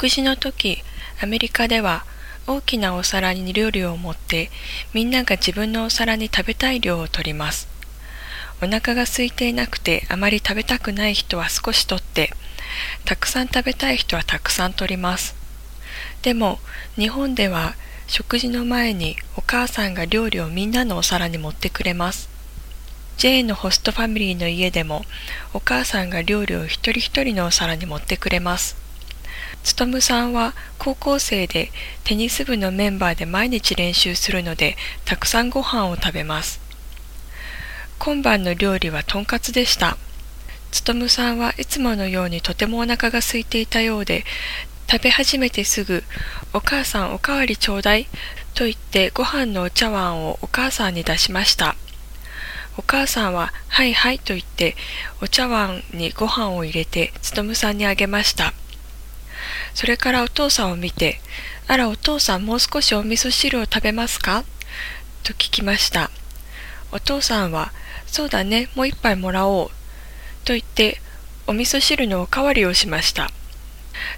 食事の時、アメリカでは大きなお皿に料理を持ってみんなが自分のお皿に食べたい量を取ります。お腹が空いていなくてあまり食べたくない人は少し取って、たくさん食べたい人はたくさん取ります。でも日本では食事の前にお母さんが料理をみんなのお皿に持ってくれます。J のホストファミリーの家でもお母さんが料理を一人一人のお皿に持ってくれます。つとむさんは高校生でテニス部のメンバーで毎日練習するのでたくさんご飯を食べます。今晩の料理はとんかつでした。つとむさんはいつものようにとてもお腹が空いていたようで食べ始めてすぐ「お母さんおかわりちょうだい」と言ってご飯のお茶碗をお母さんに出しました。お母さんは「はいはい」と言ってお茶碗にご飯を入れてつとむさんにあげました。それからお父さんを見て、あらお父さんもう少しお味噌汁を食べますか？と聞きました。お父さんは、そうだね、もう一杯もらおう。と言って、お味噌汁のおかわりをしました。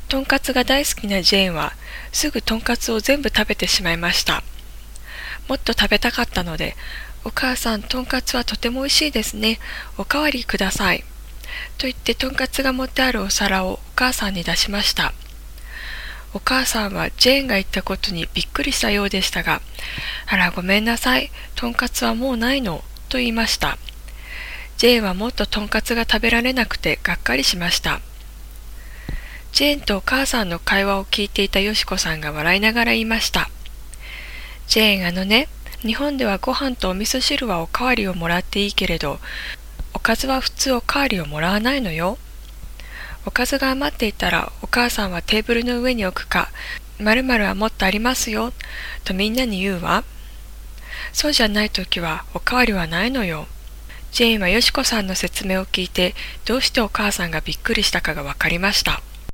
とんかつが大好きなジェーンは、すぐとんかつを全部食べてしまいました。もっと食べたかったので、お母さん、とんかつはとても美味しいですね。おかわりください。と言ってとんかつが持ってあるお皿をお母さんに出しました。お母さんはジェーンが言ったことにびっくりしたようでしたが、あらごめんなさい、とんかつはもうないの、と言いました。ジェーンはもっととんかつが食べられなくてがっかりしました。ジェーンとお母さんの会話を聞いていたよしこさんが笑いながら言いました。ジェーンあのね、日本ではご飯とお味噌汁はおかわりをもらっていいけれど、おかずは普通おかわりをもらわないのよ。おかずが余っていたらお母さんはテーブルの上に置くか、〇〇はもっとありますよ、とみんなに言うわ。そうじゃない時はおかわりはないのよ。ジェインはよしこさんの説明を聞いて、どうしてお母さんがびっくりしたかが分かりました。